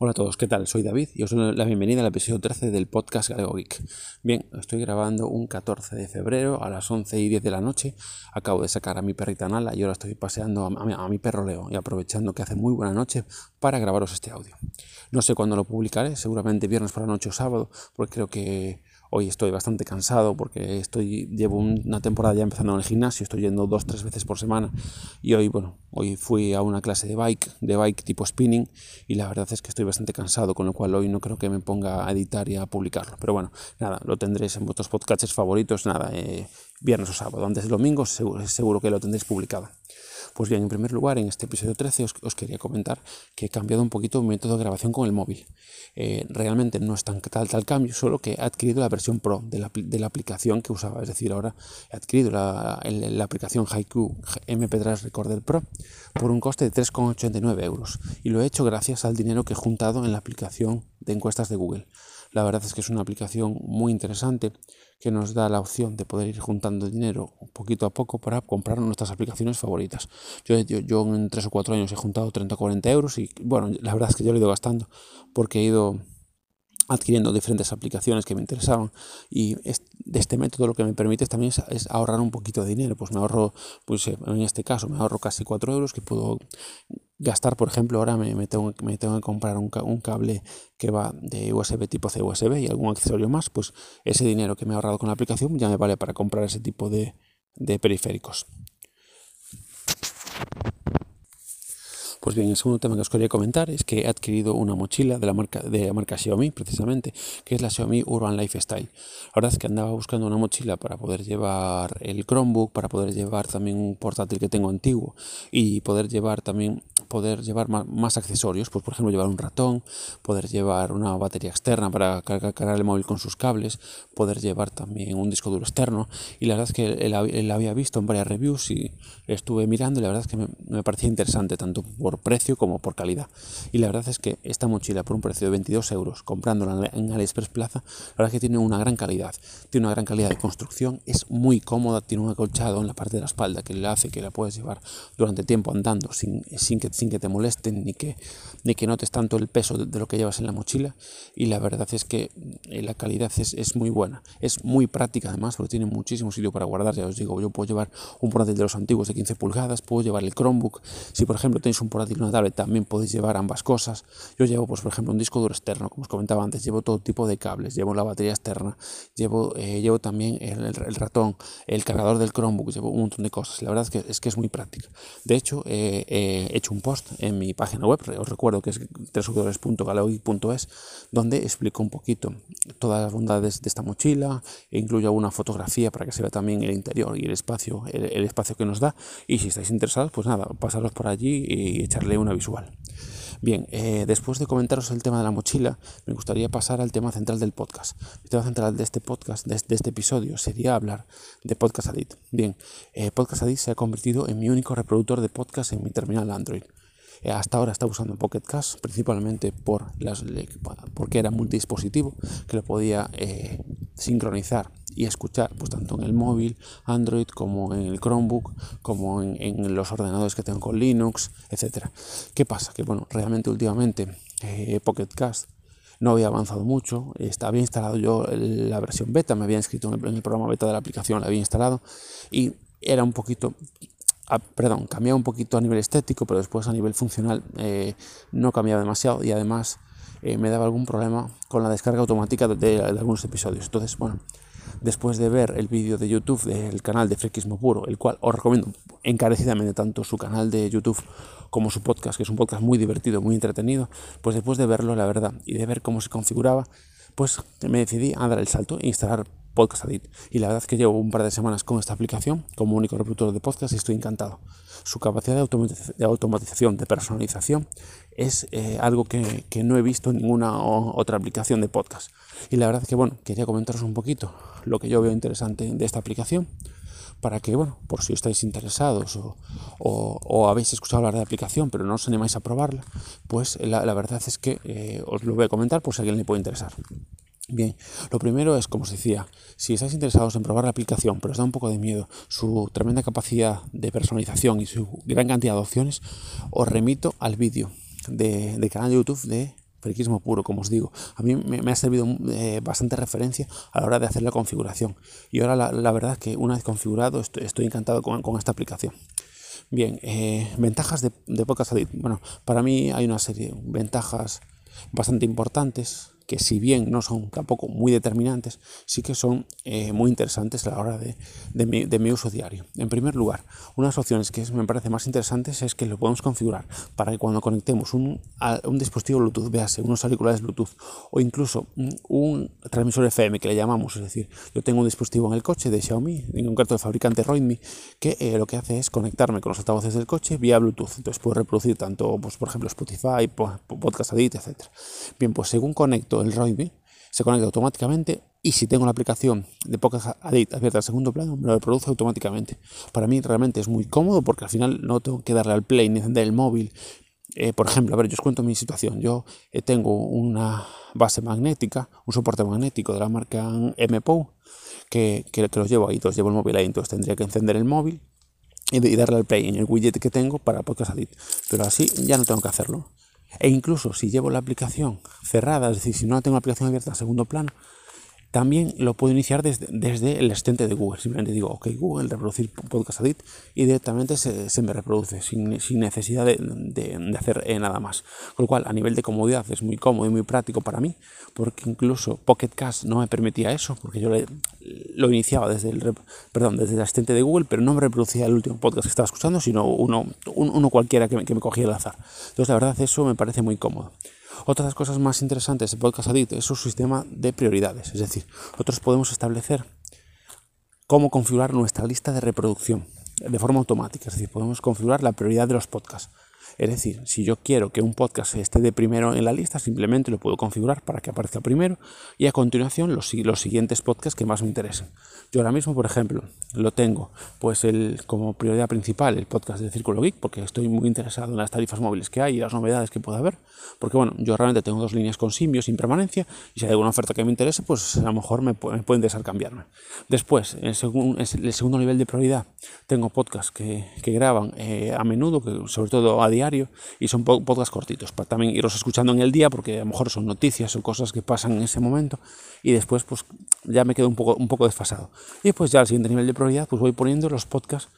Hola a todos, ¿qué tal? Soy David y os doy la bienvenida al episodio 13 del podcast Galego Geek. Bien, estoy grabando un 14 de febrero a las 11 y 10 de la noche. Acabo de sacar a mi perrita Nala y ahora estoy paseando a mi, perro Leo y aprovechando que hace muy buena noche para grabaros este audio. No sé cuándo lo publicaré, seguramente viernes por la noche o sábado, porque creo que Hoy estoy bastante cansado porque estoy, llevo una temporada ya empezando en el gimnasio, estoy yendo dos, tres veces por semana y hoy, bueno, hoy fui a una clase de bike, de bike tipo spinning y la verdad es que estoy bastante cansado, con lo cual hoy no creo que me ponga a editar y a publicarlo. Pero bueno, nada, lo tendréis en vuestros podcasts favoritos, nada, eh, viernes o sábado. Antes del domingo seguro, seguro que lo tendréis publicado. Pues bien, en primer lugar, en este episodio 13 os, quería comentar que he cambiado un poquito mi método de grabación con el móvil. Eh, realmente no es tan tal, tal cambio, solo que he adquirido la versión Pro de la, de la aplicación que usaba. Es decir, ahora he adquirido la, la aplicación Haiku MP3 Recorder Pro por un coste de 3,89 euros. Y lo he hecho gracias al dinero que he juntado en la aplicación de encuestas de Google. La verdad es que es una aplicación muy interesante que nos da la opción de poder ir juntando dinero poquito a poco para comprar nuestras aplicaciones favoritas. Yo, yo, en 3 o 4 años he juntado 30 o 40 euros y bueno, la verdad es que yo lo he ido gastando porque he ido adquiriendo diferentes aplicaciones que me interesaban y de este método lo que me permite también es, ahorrar un poquito de dinero pues me ahorro pues en este caso me ahorro casi 4 euros que puedo gastar, por ejemplo, ahora me, tengo, me tengo, que comprar un, un, cable que va de USB tipo C USB y algún accesorio más, pues ese dinero que me he ahorrado con la aplicación ya me vale para comprar ese tipo de, de periféricos. Pues bien, el segundo tema que os quería comentar es que he adquirido una mochila de la marca, de la marca Xiaomi, precisamente, que es la Xiaomi Urban Lifestyle. La verdad es que andaba buscando una mochila para poder llevar el Chromebook, para poder llevar también un portátil que tengo antiguo y poder llevar también poder llevar más, accesorios, pues por ejemplo llevar un ratón, poder llevar una batería externa para cargar, el móvil con sus cables, poder llevar también un disco duro externo y la verdad es que él, había visto en varias reviews y estuve mirando y la verdad es que me, me parecía interesante tanto por precio como por calidad y la verdad es que esta mochila por un precio de 22 euros comprándola en AliExpress Plaza la verdad es que tiene una gran calidad tiene una gran calidad de construcción es muy cómoda tiene un acolchado en la parte de la espalda que le hace que la puedes llevar durante tiempo andando sin, sin que sin que te molesten ni que, ni que notes tanto el peso de, lo que llevas en la mochila. Y la verdad es que eh, la calidad es, es, muy buena. Es muy práctica además porque tiene muchísimo sitio para guardar. Ya os digo, yo puedo llevar un portátil de los antiguos de 15 pulgadas, puedo llevar el Chromebook. Si por ejemplo tenéis un portátil y una también podéis llevar ambas cosas. Yo llevo, pues, por ejemplo, un disco duro externo, como os comentaba antes, llevo todo tipo de cables, llevo la batería externa, llevo, eh, llevo también el, ratón, el cargador del Chromebook, llevo un montón de cosas. La verdad es que es, que es muy práctica. De hecho, eh, he hecho un post en mi página web, os recuerdo que es www.galeogeek.es, donde explico un poquito todas las bondades de esta mochila, e incluyo una fotografía para que se vea también el interior y el espacio, el, espacio que nos da. Y si estáis interesados, pues nada, pasaros por allí y una visual. Bien, eh, después de comentaros el tema de la mochila, me gustaría pasar al tema central del podcast. El tema central de este podcast, de, este episodio, sería hablar de Podcast Addict. Bien, eh, Podcast Addict se ha convertido en mi único reproductor de podcast en mi terminal Android. Eh, hasta ahora estaba usando Pocket Cast principalmente por las, porque era multidispositivo que lo podía sincronizar y escuchar pues tanto en el móvil Android como en el Chromebook como en, los ordenadores que tengo con Linux etcétera qué pasa que bueno realmente últimamente eh, Pocket Cast no había avanzado mucho, había instalado yo la versión beta, me había inscrito en el, programa beta de la aplicación, la había instalado y era un poquito Ah, perdón, cambiaba un poquito a nivel estético, pero después a nivel funcional eh, no cambiaba demasiado y además eh, me daba algún problema con la descarga automática de, algunos episodios. Entonces, bueno, después de ver el vídeo de YouTube del canal de Frequismo Puro, el cual os recomiendo encarecidamente tanto su canal de YouTube como su podcast, que es un podcast muy divertido, muy entretenido, pues después de verlo, la verdad, y de ver cómo se configuraba, pues me decidí a dar el salto e instalar Podcast Addict. Y la verdad es que llevo un par de semanas con esta aplicación como único reproductor de podcast y estoy encantado. Su capacidad de, automatización, de personalización, es eh, algo que, no he visto en ninguna otra aplicación de podcast. Y la verdad es que, bueno, quería comentaros un poquito lo que yo veo interesante de esta aplicación para que, bueno, por si estáis interesados o, habéis escuchado hablar de aplicación pero no os animáis a probarla, pues la, verdad es que eh, os lo voy a comentar por si a alguien le puede interesar. Bien, lo primero es, como os decía, si estáis interesados en probar la aplicación, pero os da un poco de miedo su tremenda capacidad de personalización y su gran cantidad de opciones, os remito al vídeo de, canal de YouTube de friquismo puro, como os digo. A mí me, ha servido eh, bastante referencia a la hora de hacer la configuración. Y ahora la, verdad es que una vez configurado estoy, encantado con, esta aplicación. Bien, eh, ventajas de, de Podcast Bueno, para mí hay una serie de ventajas bastante importantes que si bien no son tampoco muy determinantes, sí que son eh, muy interesantes a la hora de, mi, uso diario. En primer lugar, una de las opciones que me parece más interesantes es que lo podemos configurar para que cuando conectemos un, un dispositivo Bluetooth, véase unos auriculares Bluetooth o incluso un, transmisor FM que le llamamos, es decir, yo tengo un dispositivo en el coche de Xiaomi, en concreto del fabricante Roidme, que eh, lo que hace es conectarme con los altavoces del coche vía Bluetooth. Entonces puedo reproducir tanto, pues, por ejemplo, Spotify, Podcast Edit, etc. Bien, pues según conecto el Roidme, se conecta automáticamente y si tengo la aplicación de Pocket Edit abierta al segundo plano, me lo reproduce automáticamente. Para mí realmente es muy cómodo porque al final no tengo que darle al play ni encender el móvil. Eh, por ejemplo, a ver, yo os cuento mi situación. Yo eh, tengo una base magnética, un soporte magnético de la marca MPO, que, que, los llevo ahí, entonces llevo el móvil ahí, entonces tendría que encender el móvil y, darle al play en el widget que tengo para Podcast Edit. Pero así ya no tengo que hacerlo. E incluso si llevo la aplicación cerrada, es decir, si no tengo la aplicación abierta en segundo plano, también lo puedo iniciar desde, el asistente de Google. Simplemente digo, ok, Google, reproducir podcast edit y directamente se, me reproduce sin, necesidad de, hacer eh, nada más. Con lo cual, a nivel de comodidad es muy cómodo y muy práctico para mí, porque incluso Pocket Cast no me permitía eso, porque yo lo iniciaba desde el, perdón, desde el asistente de Google, pero no me reproducía el último podcast que estaba escuchando, sino uno, uno cualquiera que me, que me cogía al azar. Entonces, la verdad, eso me parece muy cómodo. Otra de las cosas más interesantes de Podcast Addict es su sistema de prioridades, es decir, nosotros podemos establecer cómo configurar nuestra lista de reproducción de forma automática, es decir, podemos configurar la prioridad de los podcasts. Es decir, si yo quiero que un podcast esté de primero en la lista, simplemente lo puedo configurar para que aparezca primero y a continuación los, los siguientes podcasts que más me interesen. Yo ahora mismo, por ejemplo, lo tengo pues el, como prioridad principal el podcast de Círculo Geek porque estoy muy interesado en las tarifas móviles que hay y las novedades que pueda haber. Porque bueno, yo realmente tengo dos líneas con Simio sin permanencia y si hay alguna oferta que me interese, pues a lo mejor me, pueden interesar cambiarme. Después, el, el segundo nivel de prioridad, tengo podcasts que, que graban eh, a menudo, que sobre todo a diario, y son podcasts cortitos, para también irlos escuchando en el día, porque a lo mejor son noticias o cosas que pasan en ese momento, y después pues ya me quedo un poco, un poco desfasado. Y pues ya al siguiente nivel de prioridad, pues voy poniendo los podcasts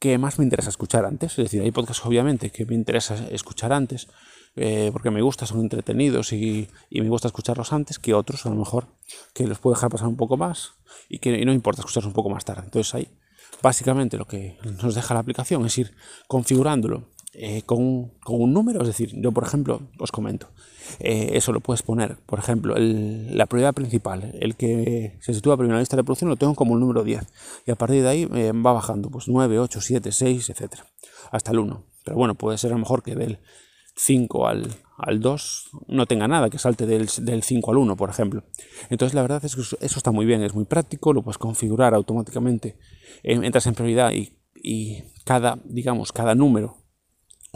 que más me interesa escuchar antes. Es decir, hay podcasts obviamente que me interesa escuchar antes, eh, porque me gusta, son entretenidos y, y, me gusta escucharlos antes que otros, a lo mejor, que los puedo dejar pasar un poco más y que y no importa escucharlos un poco más tarde. Entonces ahí, básicamente lo que nos deja la aplicación es ir configurándolo eh, con, con, un número, es decir, yo por ejemplo os comento, eh, eso lo puedes poner, por ejemplo, la prioridad principal, el que se sitúa primero en la lista de producción lo tengo como el número 10 y a partir de ahí eh, va bajando, pues 9, 8, 7, 6, etcétera, hasta el 1. Pero bueno, puede ser a lo mejor que del 5 al, al 2 no tenga nada, que salte del, del 5 al 1, por ejemplo. Entonces la verdad es que eso está muy bien, es muy práctico, lo puedes configurar automáticamente, entras en prioridad y, y cada, digamos, cada número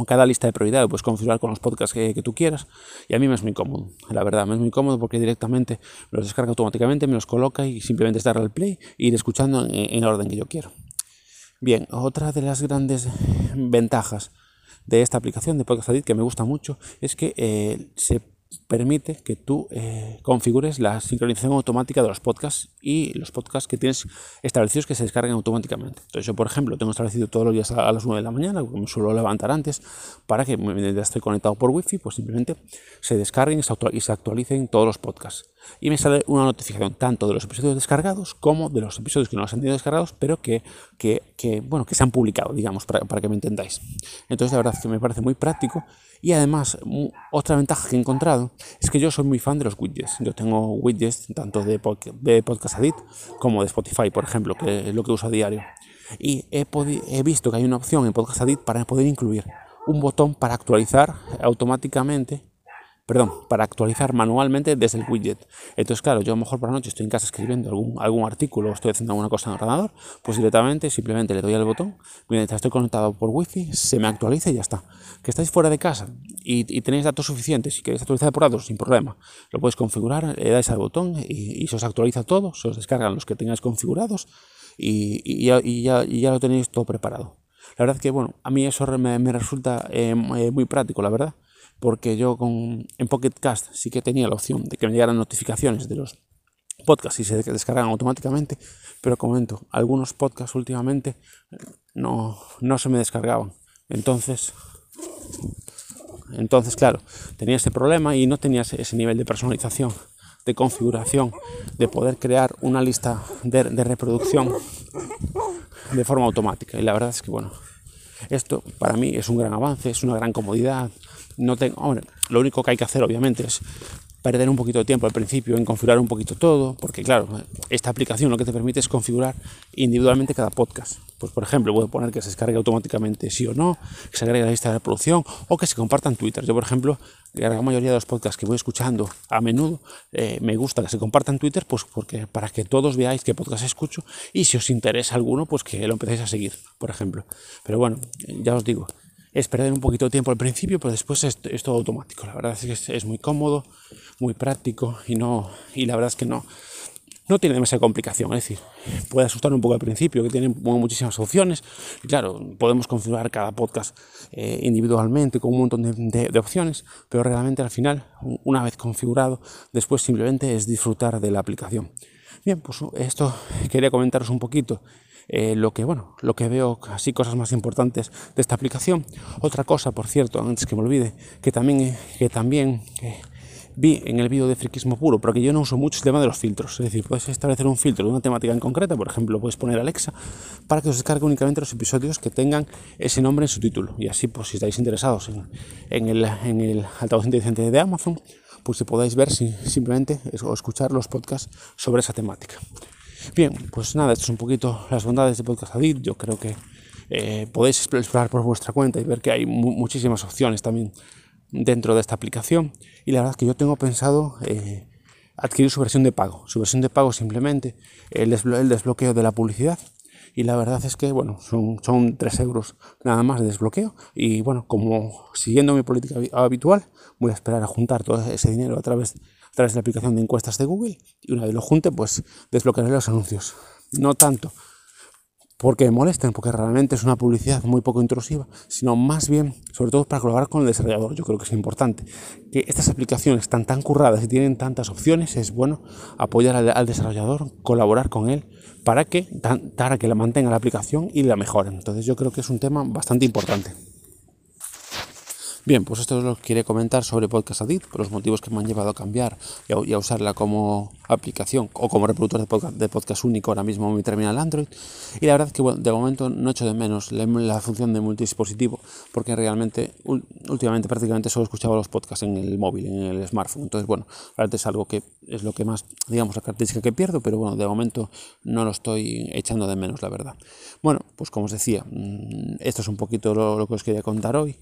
cada lista de prioridad puedes configurar con los podcasts que, tú quieras y a mí me es muy cómodo, la verdad, me es muy cómodo porque directamente me los descarga automáticamente, me los coloca y simplemente es darle al play e ir escuchando en, el orden que yo quiero. Bien, otra de las grandes ventajas de esta aplicación de Podcast Edit que me gusta mucho es que eh, se permite que tú eh, configures la sincronización automática de los podcasts y los podcasts que tienes establecidos que se descarguen automáticamente. Entonces yo, por ejemplo, tengo establecido todos los días a, las 9 de la mañana, como me suelo levantar antes, para que mientras estoy conectado por wifi, pues simplemente se descarguen y se actualicen todos los podcasts. Y me sale una notificación tanto de los episodios descargados como de los episodios que no han sido descargados, pero que, que, que, bueno, que se han publicado, digamos, para, para que me entendáis. Entonces, la verdad es que me parece muy práctico y además, otra ventaja que he encontrado es que yo soy muy fan de los widgets. Yo tengo widgets tanto de, de Podcast Edit como de Spotify, por ejemplo, que es lo que uso a diario. Y he, he visto que hay una opción en Podcast Edit para poder incluir un botón para actualizar automáticamente perdón, para actualizar manualmente desde el widget. Entonces, claro, yo a lo mejor por la noche estoy en casa escribiendo algún, algún artículo o estoy haciendo alguna cosa en el ordenador, pues directamente simplemente le doy al botón, mientras estoy conectado por wifi, se me actualiza y ya está. Que estáis fuera de casa y, tenéis datos suficientes y queréis actualizar por datos, sin problema. Lo podéis configurar, le dais al botón y, se os actualiza todo, se os descargan los que tengáis configurados y, ya, ya, lo tenéis todo preparado. La verdad que, bueno, a mí eso me, resulta eh, muy práctico, la verdad porque yo con, en Pocket Cast sí que tenía la opción de que me llegaran notificaciones de los podcasts y se descargan automáticamente, pero comento, algunos podcasts últimamente no, no se me descargaban. Entonces, entonces, claro, tenía ese problema y no tenía ese nivel de personalización, de configuración, de poder crear una lista de, reproducción de forma automática. Y la verdad es que, bueno, esto para mí es un gran avance, es una gran comodidad. Lo único que hay que hacer obviamente es perder un poquito de tiempo al principio en configurar un poquito todo, porque claro, esta aplicación lo que te permite es configurar individualmente cada podcast. Pues por ejemplo, puedo poner que se descargue automáticamente sí o no, que se agregue a la lista de reproducción o que se comparta en Twitter. Yo, por ejemplo, la gran mayoría de los podcasts que voy escuchando a menudo, eh, me gusta que se compartan en Twitter, pues porque para que todos veáis qué podcast escucho y si os interesa alguno, pues que lo empecéis a seguir, por ejemplo. Pero bueno, ya os digo, es perder un poquito de tiempo al principio, pero después es, todo automático. La verdad es que es, muy cómodo, muy práctico y no y la verdad es que no no tiene demasiada complicación, es decir, puede asustar un poco al principio, que tiene muchísimas opciones. Claro, podemos configurar cada podcast eh, individualmente con un montón de, opciones, pero realmente al final, una vez configurado, después simplemente es disfrutar de la aplicación. Bien, pues esto quería comentaros un poquito eh, lo que bueno, lo que veo así cosas más importantes de esta aplicación. Otra cosa, por cierto, antes que me olvide, que también eh, que también eh, vi en el vídeo de friquismo puro, porque yo no uso mucho el tema de los filtros. Es decir, puedes establecer un filtro de una temática en concreta, por ejemplo, puedes poner Alexa para que os descargue únicamente los episodios que tengan ese nombre en su título. Y así, pues si estáis interesados en, en el, en el altavoz inteligente de Amazon, pues si podáis ver si, simplemente o escuchar los podcasts sobre esa temática. Bien, pues nada, esto es un poquito las bondades de Podcast Addict. Yo creo que eh, podéis explorar por vuestra cuenta y ver que hay muchísimas opciones también dentro de esta aplicación. Y la verdad es que yo tengo pensado eh, adquirir su versión de pago. Su versión de pago simplemente el, el, desbloqueo de la publicidad. Y la verdad es que, bueno, son, son 3 euros nada más de desbloqueo. Y bueno, como siguiendo mi política habitual, voy a esperar a juntar todo ese dinero a través a través de la aplicación de encuestas de Google y una vez lo junte, pues desbloquearé los anuncios. No tanto porque me molesten, porque realmente es una publicidad muy poco intrusiva, sino más bien, sobre todo para colaborar con el desarrollador. Yo creo que es importante que estas aplicaciones están tan curradas y tienen tantas opciones, es bueno apoyar al, desarrollador, colaborar con él para que, para que la mantenga la aplicación y la mejore. Entonces yo creo que es un tema bastante importante. Bien, pues esto es lo que quería comentar sobre Podcast Addict, por los motivos que me han llevado a cambiar y a, usarla como aplicación o como reproductor de podcast, de podcast único ahora mismo mi terminal Android. Y la verdad es que de momento no echo de menos la, función de multidispositivo, porque realmente últimamente prácticamente solo escuchaba los podcasts en el móvil, en el smartphone. Entonces, bueno, realmente es algo que es lo que más, digamos, la característica que pierdo, pero bueno, de momento no lo estoy echando de menos, la verdad. Bueno, pues como os decía, mm, esto es un poquito lo que os quería contar hoy.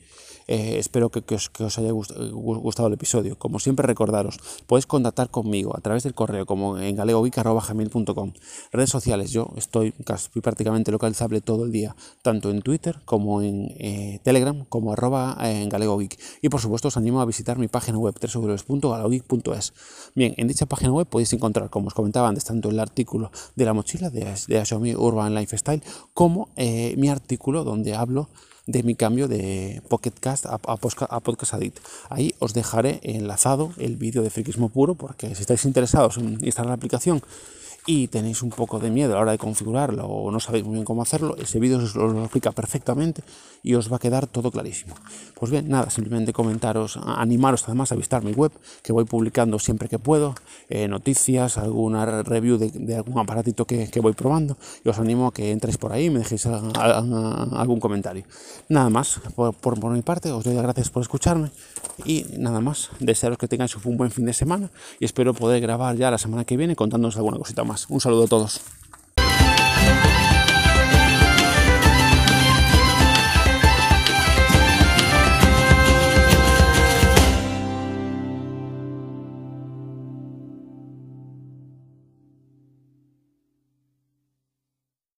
Eh, espero que, os, haya gustado el episodio. Como siempre, recordaros, podéis contactar conmigo a través del correo, como en galegovic.com. Redes sociales, yo estoy casi prácticamente localizable todo el día, tanto en Twitter como en eh, Telegram, como arroba en galegovic. Y por supuesto, os animo a visitar mi página web, www.galegovic.es. Bien, en dicha página web podéis encontrar, como os comentaba antes, tanto el artículo de la mochila de, de Xiaomi Urban Lifestyle, como eh, mi artículo donde hablo de mi cambio de Pocket Cast a, Podcast Addict. Ahí os dejaré enlazado el vídeo de friquismo puro, porque si estáis interesados en instalar la aplicación y tenéis un poco de miedo a la hora de configurarlo o no sabéis muy bien cómo hacerlo, ese vídeo os lo explica perfectamente y os va a quedar todo clarísimo. Pues bien, nada, simplemente comentaros, animaros además a visitar mi web, que voy publicando siempre que puedo, eh, noticias, alguna review de, algún aparatito que, voy probando, y os animo a que entréis por ahí y me dejéis algún comentario. Nada más, por, por, mi parte, os doy las gracias por escucharme y nada más, desearos que tengáis un buen fin de semana y espero poder grabar ya la semana que viene contándoos alguna cosita Un saludo a todos.